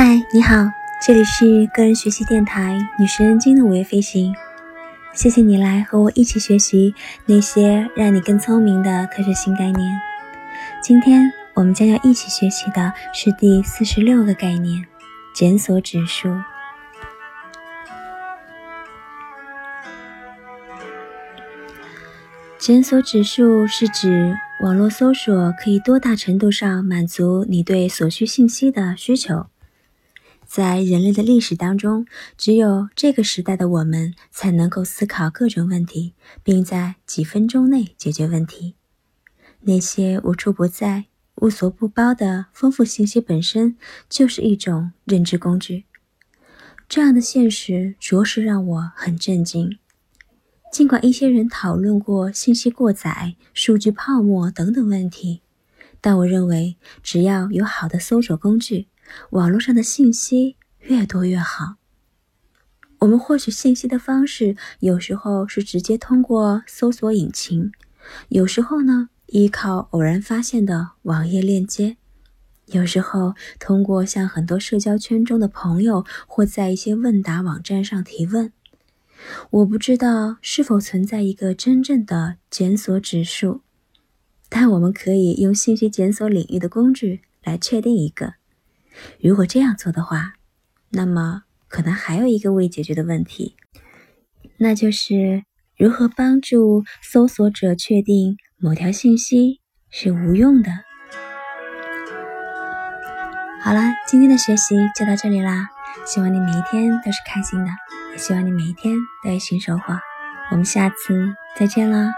嗨你好，这里是个人学习电台女神经的午夜飞行。谢谢你来和我一起学习那些让你更聪明的科学新概念。今天我们将要一起学习的是第四十六个概念——检索指数。检索指数是指网络搜索可以多大程度上满足你对所需信息的需求。在人类的历史当中，只有这个时代的我们才能够思考各种问题，并在几分钟内解决问题。那些无处不在、无所不包的丰富信息本身就是一种认知工具。这样的现实着实让我很震惊。尽管一些人讨论过信息过载、数据泡沫等等问题，但我认为只要有好的搜索工具。网络上的信息越多越好。我们获取信息的方式，有时候是直接通过搜索引擎，有时候呢依靠偶然发现的网页链接，有时候通过向很多社交圈中的朋友或在一些问答网站上提问。我不知道是否存在一个真正的检索指数，但我们可以用信息检索领域的工具来确定一个。如果这样做的话，那么可能还有一个未解决的问题，那就是如何帮助搜索者确定某条信息是无用的。好了，今天的学习就到这里啦，希望你每一天都是开心的，也希望你每一天都有新收获。我们下次再见啦！